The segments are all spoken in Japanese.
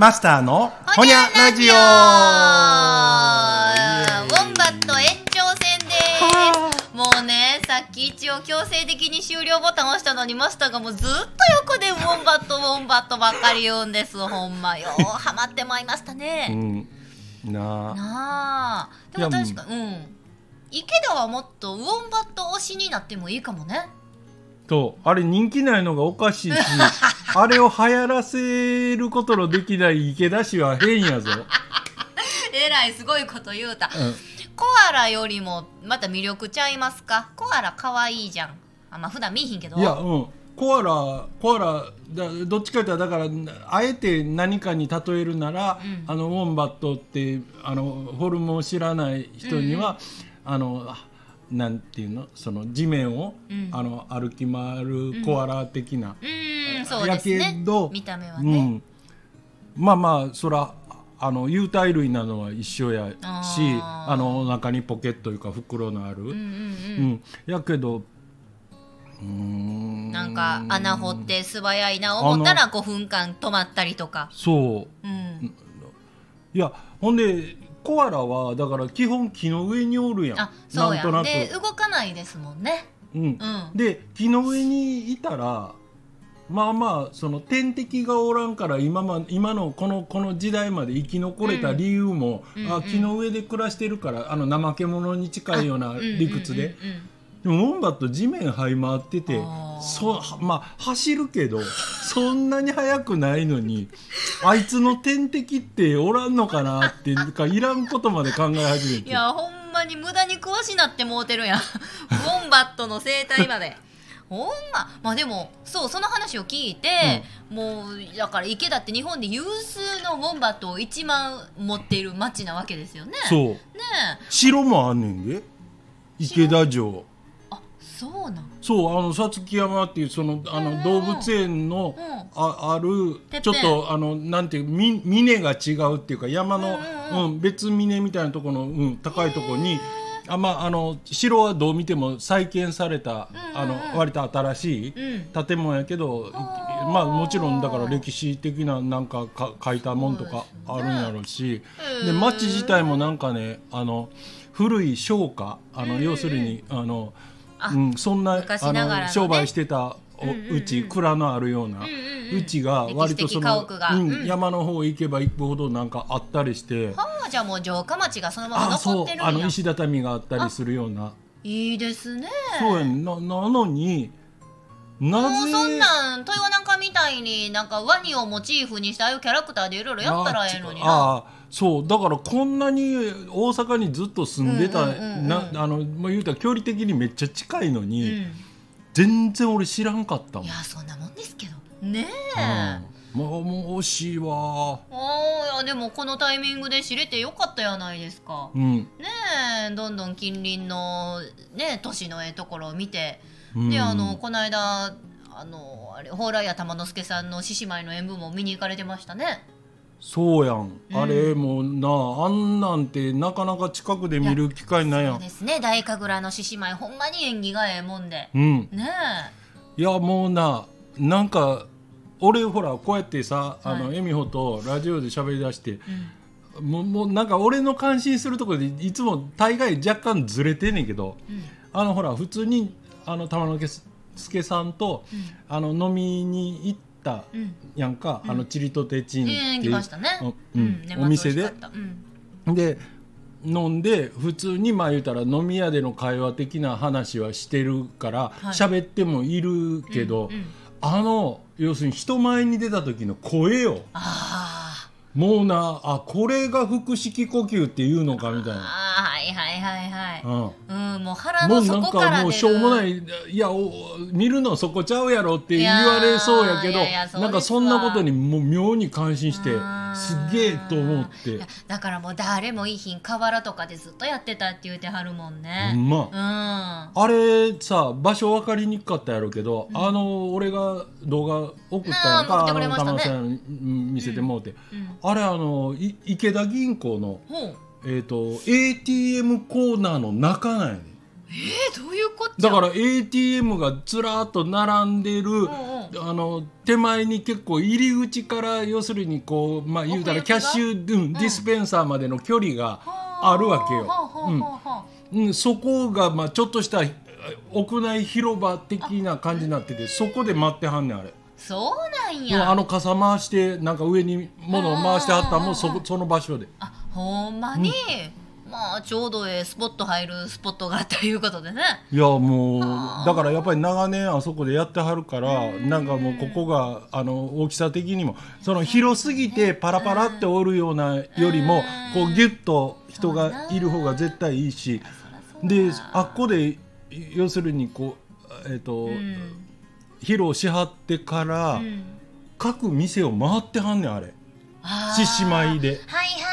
マスターのほにゃラジオ。ウォンバット延長戦ですもうねさっき一応強制的に終了ボタン押したのにマスターがもうずっと横でウォンバットウォンバットばっかり言うんですほんまよ。ハマってまいりましたうね、ん。なあ。なあ。でも確かうん。池田はもっとウォンバット推しになってもいいかもね。とあれ人気ないのがおかしいし あれを流行らせることのできない池田氏は変やぞ、えらいすごいこと言うた。うん。コアラよりもまた魅力ちゃいますか？コアラ可愛いじゃん。あまあ普段見えひんけど。いやうん。コアラコアラだどっちかというとだからあえて何かに例えるなら、うん。あのウォンバットってあのフォルムを知らない人には、あのあなんていうの？その地面を、うん。あの歩き回るコアラ的な、うそうですやねけど見た目はね、うん、まあまあそらあの有袋類なのは一緒やしあー。あのお腹にポケットいうか袋のある、うんうんううん。んやけどうーん。なんか穴掘って素早いな思ったら5分間止まったりとか、そう。うん、いやほんでコアラはだから基本木の上におるやん。あそうや。なんとなく。で動かないですもんね。うん。うん。で木の上にいたらまあまあその天敵がおらんから今ま今のこのこの時代まで生き残れた理由も、うんうん。あ木の上で暮らしてるからあの怠け者に近いような理屈で、でもウォンバット地面這い回っててそまあ走るけどそんなに速くないのにあいつの天敵っておらんのかなっていうかいらんことまで考え始めて。いやほんまに無駄に詳しなってもうてるやん。ウォンバットの生態までほんま。まあでもそうその話を聞いて、もうだから池田って日本で有数のウォンバットを1万持っている町なわけですよね。そう。ねえ。城もあんねんで。池田城。あそうなん。そうあのさつき山っていうそのあの動物園のうん。ああるちょっとあのなんていうみ峰が違うっていうか山の、うんうんうん。別峰みたいなところの、うん、高いところにあまああの城はどう見ても再建された、うんうんうん。あの割と新しいうん。建物やけど、あー。まあもちろんだから歴史的ななんかか書いたもんとかあるんやろうしうん。で町自体もなんかねあの古い商家あの、うん要するにあのあうん、そんな昔あの商売してたおうんうんうん。うち蔵のあるようなうんうんうん。うちが割とそのうんうん。山の方行けば行くほどなんかあったりしてはあじゃあもう城下町がそのまま残ってるんや。あの石畳があったりするような。いいですね。そうやん。ななのに。なもうぜそんなん豊なんかみたいになんかワニをモチーフにしたああいうキャラクターでいろいろやったらええのにな。ああそうだからこんなに大阪にずっと住んでた、なあのまあ言うたら距離的にめっちゃ近いのうに、ん。全然俺知らんかったもん。いやそんなもんですけど。ねうん。え、もしいわ。ああいやでもこのタイミングで知れてよかったやないですか。うん、ねえどんどん近隣のね都市のええところを見て、うん、であのこの間あのあれ蓬莱屋玉之助さんの獅子舞の演舞も見に行かれてましたね。そうやん、うん。あれもなあんなんてなかなか近くで見る機会ないやそうんですね。大神楽の獅子舞ほんまに演技がええもんで。うん。ねいやもうななんか俺ほらこうやってさ、あはい。の恵美穂とラジオで喋り出してえ、うん。もうもうなんか俺の感心するところでいつも大概若干ずれてんねんけどうん。あのほら普通にあの玉之助さんと、あの飲みに行ったうん。やんか、あのチリとテチンってええいう、来ましたね。うん。年末お店で。うん。で飲んで普通にまあ言うたら飲み屋での会話的な話はしてるからはい。喋、ってもいるけど、うんうん。あの要するに人前に出た時の声よあもうなあこれが腹式呼吸っていうのかみたいな。ーはいはいはいはい。うん。うんもう腹の底から出もうしょうもないいやお見るのそこちゃうやろって言われそうやけどいなんかそんなことにもう妙に感心してうん。すげえと思っいてやだからもう誰もいい日に河原とかでずっとやってたって言うてはるもんほねんま。うん。ああれさ場所分かりにくかったやろうけど、あの俺が動画送ったやんかあの玉さんに見せてもうて、うん。あれあのい池田銀行の、ほうえー、と ATM コーナーの中なんやねえー、どういうこっちゃ？だから ATM がずらっと並んでる、んあの手前に結構入り口から要するにこうまあ言うたらキャッシュ、うん、ディスペンサーまでの距離があ。るわけよ。うん、そこがまあちょっとした屋内広場的な感じになっててそこで待ってはんねんあれ。そうなんや。あの傘回してなんか上に物を回してはったらもうそこその場所で。あほんまに、まあちょうどええスポット入るスポットがあったということでね。いやもうだからやっぱり長年あそこでやってはるからなんかもうここがあの大きさ的にもその広すぎてパラパラっておるようなよりもこうギュッと人がいる方が絶対いいしであっこで要するにこうえっ、とうん。披露しはってからうん。各店を回ってはんねんあれ。獅子舞で。はいはい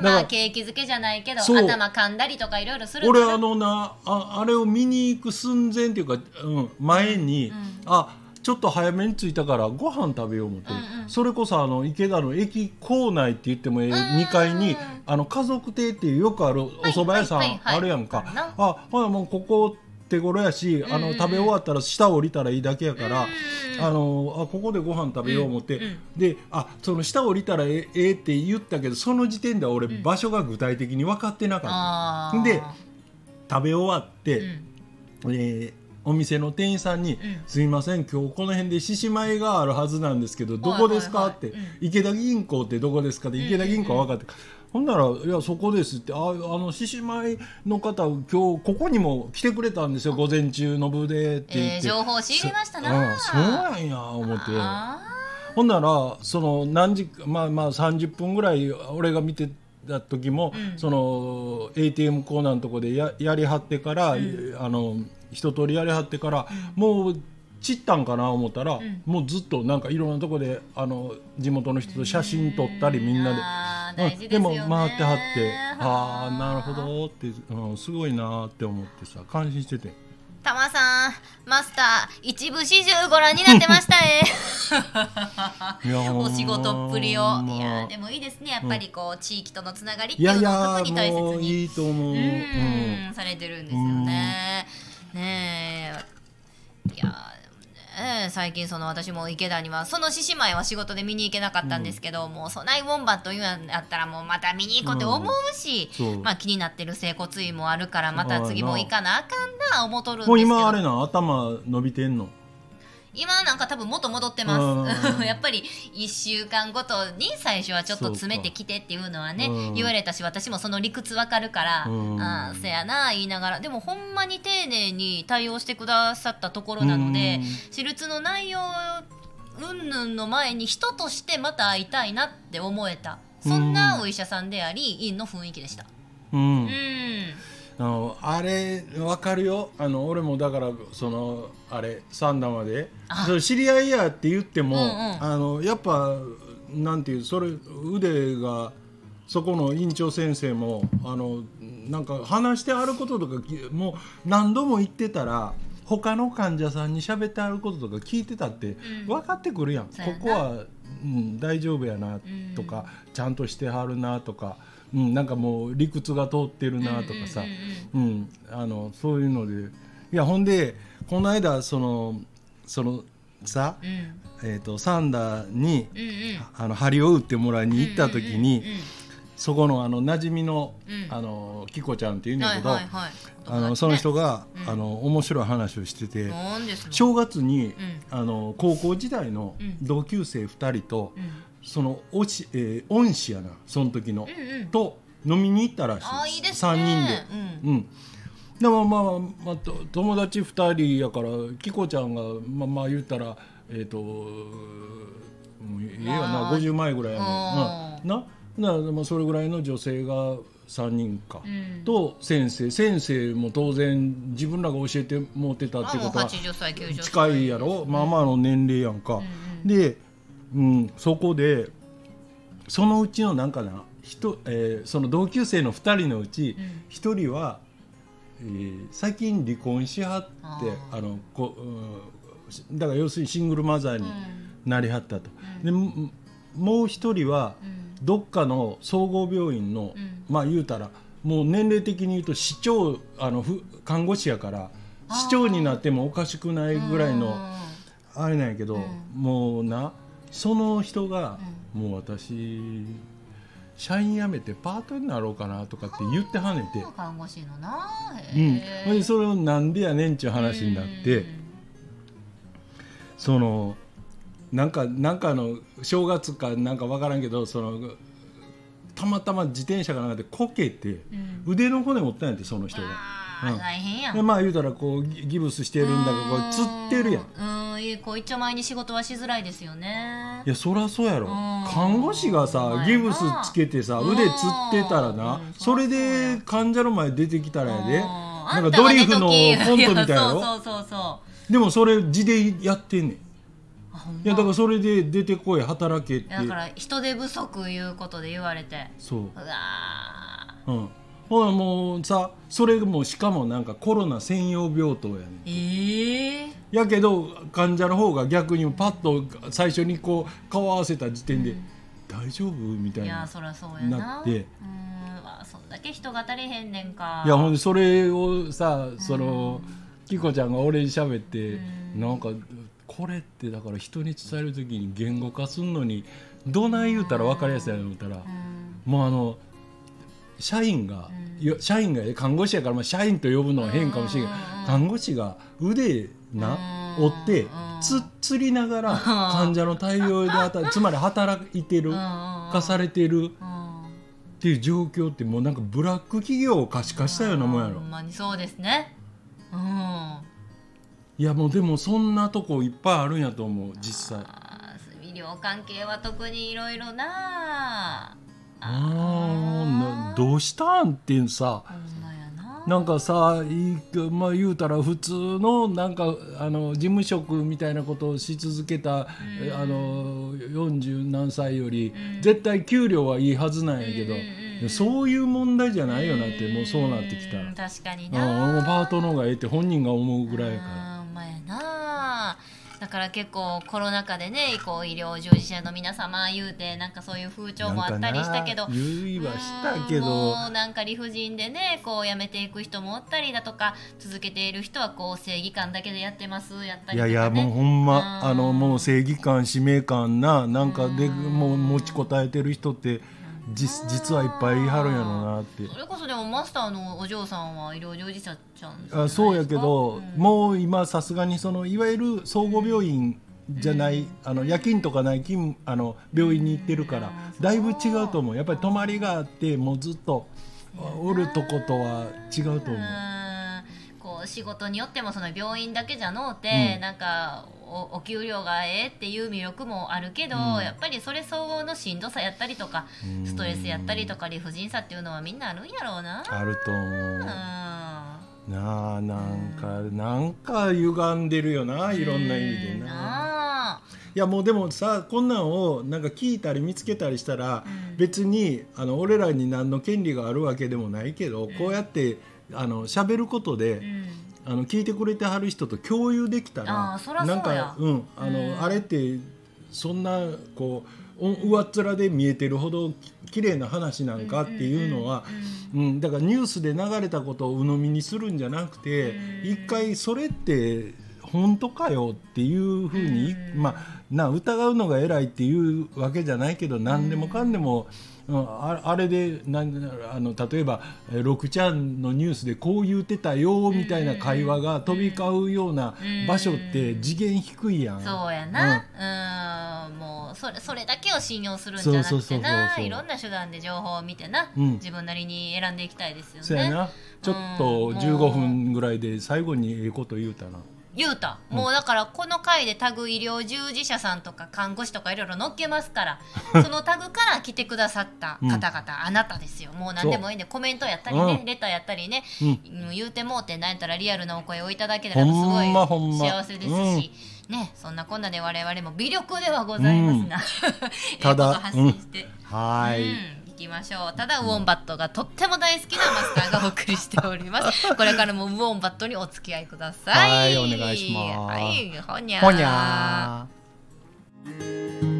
まあ景気づけじゃないけど頭噛んだりとかいろいろする俺あのなああれを見に行く寸前っていうか、うん、前に、うんあちょっと早めに着いたからご飯食べよう思って、うんうん。それこそあの池田の駅構内って言ってもええん。2階にあの家族亭っていうよくあるお蕎麦屋さんはいはいはいあるやんか、あるな。あもうここ手頃やし、あの食べ終わったら下降りたらいいだけやから、うんあのあここでご飯食べよう思って、であその下降りたらええええって言ったけどその時点では俺、場所が具体的に分かってなかった。で食べ終わって、うん。えーお店の店員さんに「ん。すいません今日この辺で獅子舞があるはずなんですけどどこですか?」って。はいはいはい「池田銀行ってどこですか?」って池田銀行は分かって。ほんなら「いやそこです」って「ああの獅子舞の方今日ここにも来てくれたんですよ午前中の部で」って言って、えー情報仕入れましたな。うんそうなんや思って。あほんならその何時まあまあ30分ぐらい俺が見てた時も、うん。その ATM コーナーのとこでややりはってから、あの一通りやりはってから、もう散ったんかな思ったら、ん。もうずっとなんかいろんなとこであの地元の人と写真撮ったりみんなで。うん。でね。も回ってはってあ。はあなるほどって、うん、すごいなって思ってさ感心してて。たまさんマスター一部始終ご覧になってましたね。お仕事っぷりを、ま。あいやでもいいですね。やっぱりこう、地域とのつながりっていいうのを特に大切に。いいと思う、ううんんされてるんですよね。ねえ最近その私も池田にはその獅子舞は仕事で見に行けなかったんですけど、もうそないウォンバット言うんやったらもうまた見に行こうって思うし、そう。まあ気になってる整骨院もあるからまた次も行かなあかんな思うとるんですもうけど今あれな頭伸びてんの？今なんか多分元戻ってまうす やっぱり1週間ごとに最初はちょっと詰めてきてっていうのはねうん。言われたし私もその理屈わかるからうん。ああせやな言いながら。でもほんまに丁寧に対応してくださったところなのでうん。手術の内容云々の前に人としてまた会いたいなって思えた。そんなお医者さんであり院の雰囲気でした。うん。うんあのあれわかるよ。あの俺もだからそのあれ三段まで。あ。それ知り合いやって言っても、うんうん。あのやっぱなんていうそれ腕がそこの院長先生もあのなんか話してあることとかきもう何度も言ってたら他の患者さんに喋ってあることとか聞いてたってうん。分かってくるやん、そうやな。ここは、うん、大丈夫やなとか、ちゃんとしてはるなとか、うん、なんかもう理屈が通ってるなとかさ、うんあのそういうので。いやほんでこの間そのそのさ、うん。うんえー、とサンダーにうんうん。あの針を打ってもらいに行った時に、そこのあの馴染みの,、うん。あのキコちゃんっていうんだはいけど、はいはいあのその人が、うん。あの面白い話をしてて、正月に、ん。あの高校時代のうん。同級生2人と、うんそのおし、えー恩師やなその時の、うんうん。と飲みに行ったらしいいね。3人で。うん。でもまあ、まあ、と友達2人やからキコちゃんがまあまあ言ったらえっ、とうんええやな、まあ。50前ぐらいやねん、ううん。なだからまあそれぐらいの女性が3人か、うん。と先生。先生も当然自分らが教えてもうてたってことは80歳90歳。近いやろ、まあまあの年齢やんか、ん。で、うん、そこでそのうちのなんかな人、えーその同級生の2人のうちうん。1人は、えー最近離婚しはってああのこ、うん、だから要するにシングルマザーになりはったと、でももう1人はうん。どっかの総合病院の、うん。まあ言うたらもう年齢的に言うと市長あのふ看護師やから市長になってもおかしくないぐらいのあれなんやけど、もうなその人が、もう私社員辞めてパートになろうかなとかって言ってはねて、看護師のな。うん、それをなんでやねんっちゅう話になって、そのなんかなんかの正月かなんかわからんけどそのたまたま自転車がなんかでこけて、腕の骨折ったんやってその人が。うん。大変やん。でまあ言うたらこうギギブスしてるんだからこうつってるやん。うんうんいいこう一丁前に仕事はしづらいですよね。いやそりゃそうやろ。ん。看護師がさギブスつけてさうん。腕つってたらなうん。それで患者の前出てきたらやで。うん。なんかドリフのコントみたいややろ そうそうそうそう。でもそれ字でやってんねん。いやだからそれで出てこい働けって。だから人手不足いうことで言われて。そう。うわうんほらもうさそれもしかもなんかコロナ専用病棟やねん。ーええやけど患者の方が逆にパッと最初にこう顔合わせた時点で大丈夫みたいないやそりゃそうやな。なってうーんわそんだけ人が足りへんねんかいやほんでそれをさそのキコちゃんが俺に喋ってなんかこれってだから人に伝える時に言語化すんのにどない言うたら分かりやすいやろ思ったらうん。もうあの社員がいや社員が看護師やからまあ社員と呼ぶのは変かもしれんけどうん。看護師が腕なうん。折ってつ釣りながら患者の対応で働 つまり働いてるうん。うん化されてるうん。っていう状況ってもうなんかブラック企業を可視化したようなもんやろ。ほんまにそうですね。うん。いやもうでもそんなとこいっぱいあるんやと思う実際。医療関係は特にいろいろな。あー。などうしたんってさほんまやな。なんかさいいまあ言うたら普通のなんかあの事務職みたいなことをし続けた、えあの40何歳より、絶対給料はいいはずなんやけど、うんうんうんそういう問題じゃないよなってもうそうなってきたら、うん。確かにうん、なパートの方がええって本人が思うぐらいやから。だから結構コロナ禍でねこう医療従事者の皆様言うてなんかそういう風潮もあったりしたけど言いはしたけうんどもうなんか理不尽でねこう辞めていく人もおったりだとか続けている人はこう正義感だけでやってますやったりとか、ね、いやいやもうほんまうん。あのもう正義感使命感ななんかでもう持ちこたえてる人って実実はいっぱいいはるんやろうなって。それこそでもマスターのお嬢さんは医療従事者ちゃんあそうやけど、うん。もう今さすがにそのいわゆる総合病院じゃない、あの夜勤とかない勤あの病院に行ってるから、うん。だいぶ違うと思う。やっぱり泊まりがあってもうずっとおるとことは違うと思う。仕事によってもその病院だけじゃのうて、うん。なんかおお給料がええっていう魅力もあるけど、うん。やっぱりそれ相応のしんどさやったりとかうん。ストレスやったりとか理不尽さっていうのはみんなあるんやろうな。あると思う。うん。なあなんかなんか歪んでるよないろんな意味でうんな。いやもうでもさこんなんをなんか聞いたり見つけたりしたら、うん。別にあの俺らに何の権利があるわけでもないけど、こうやってあの喋ることで、うん。あの聞いてくれてはる人と共有できたらなんかうんあの、うん。あれってそんなこうお上っ面で見えてるほどき綺麗な話なんかっていうのは、うんだからニュースで流れたことを鵜呑みにするんじゃなくて、うん。一回それって本当かよっていうふうに、うん。まあな疑うのが偉いっていうわけじゃないけど何でもかんでも、うん、ああれでなんあの例えばえー6ちゃんのニュースでこう言ってたよみたいな会話が飛び交うような場所って次元低いやん。そうやな、うん、もうそれそれだけを信用するんじゃなくそうそうそうてないろんな手段で情報を見てな、うん。自分なりに選んでいきたいですよね。そうやな。ちょっとうん。15分ぐらいで最後にええこと言うたな。言うた、もうだからこの回でタグ医療従事者さんとか看護師とかいろいろ載っけますから そのタグから来てくださった方々、あなたですよ。もう何でもいいんでコメントやったりね、うん。レターやったりね、うん。うん言うてもうてなんやったらリアルなお声をいただけたらすごほい幸せですし、ねそんなこんなで我々も微力ではございますが、ええただ発信して、はい、きましょう。ただウォンバットがとっても大好きなマスターがお送りしております。これからもウォンバットにお付き合いください。はいお願いします。はいほにゃー。ほにゃー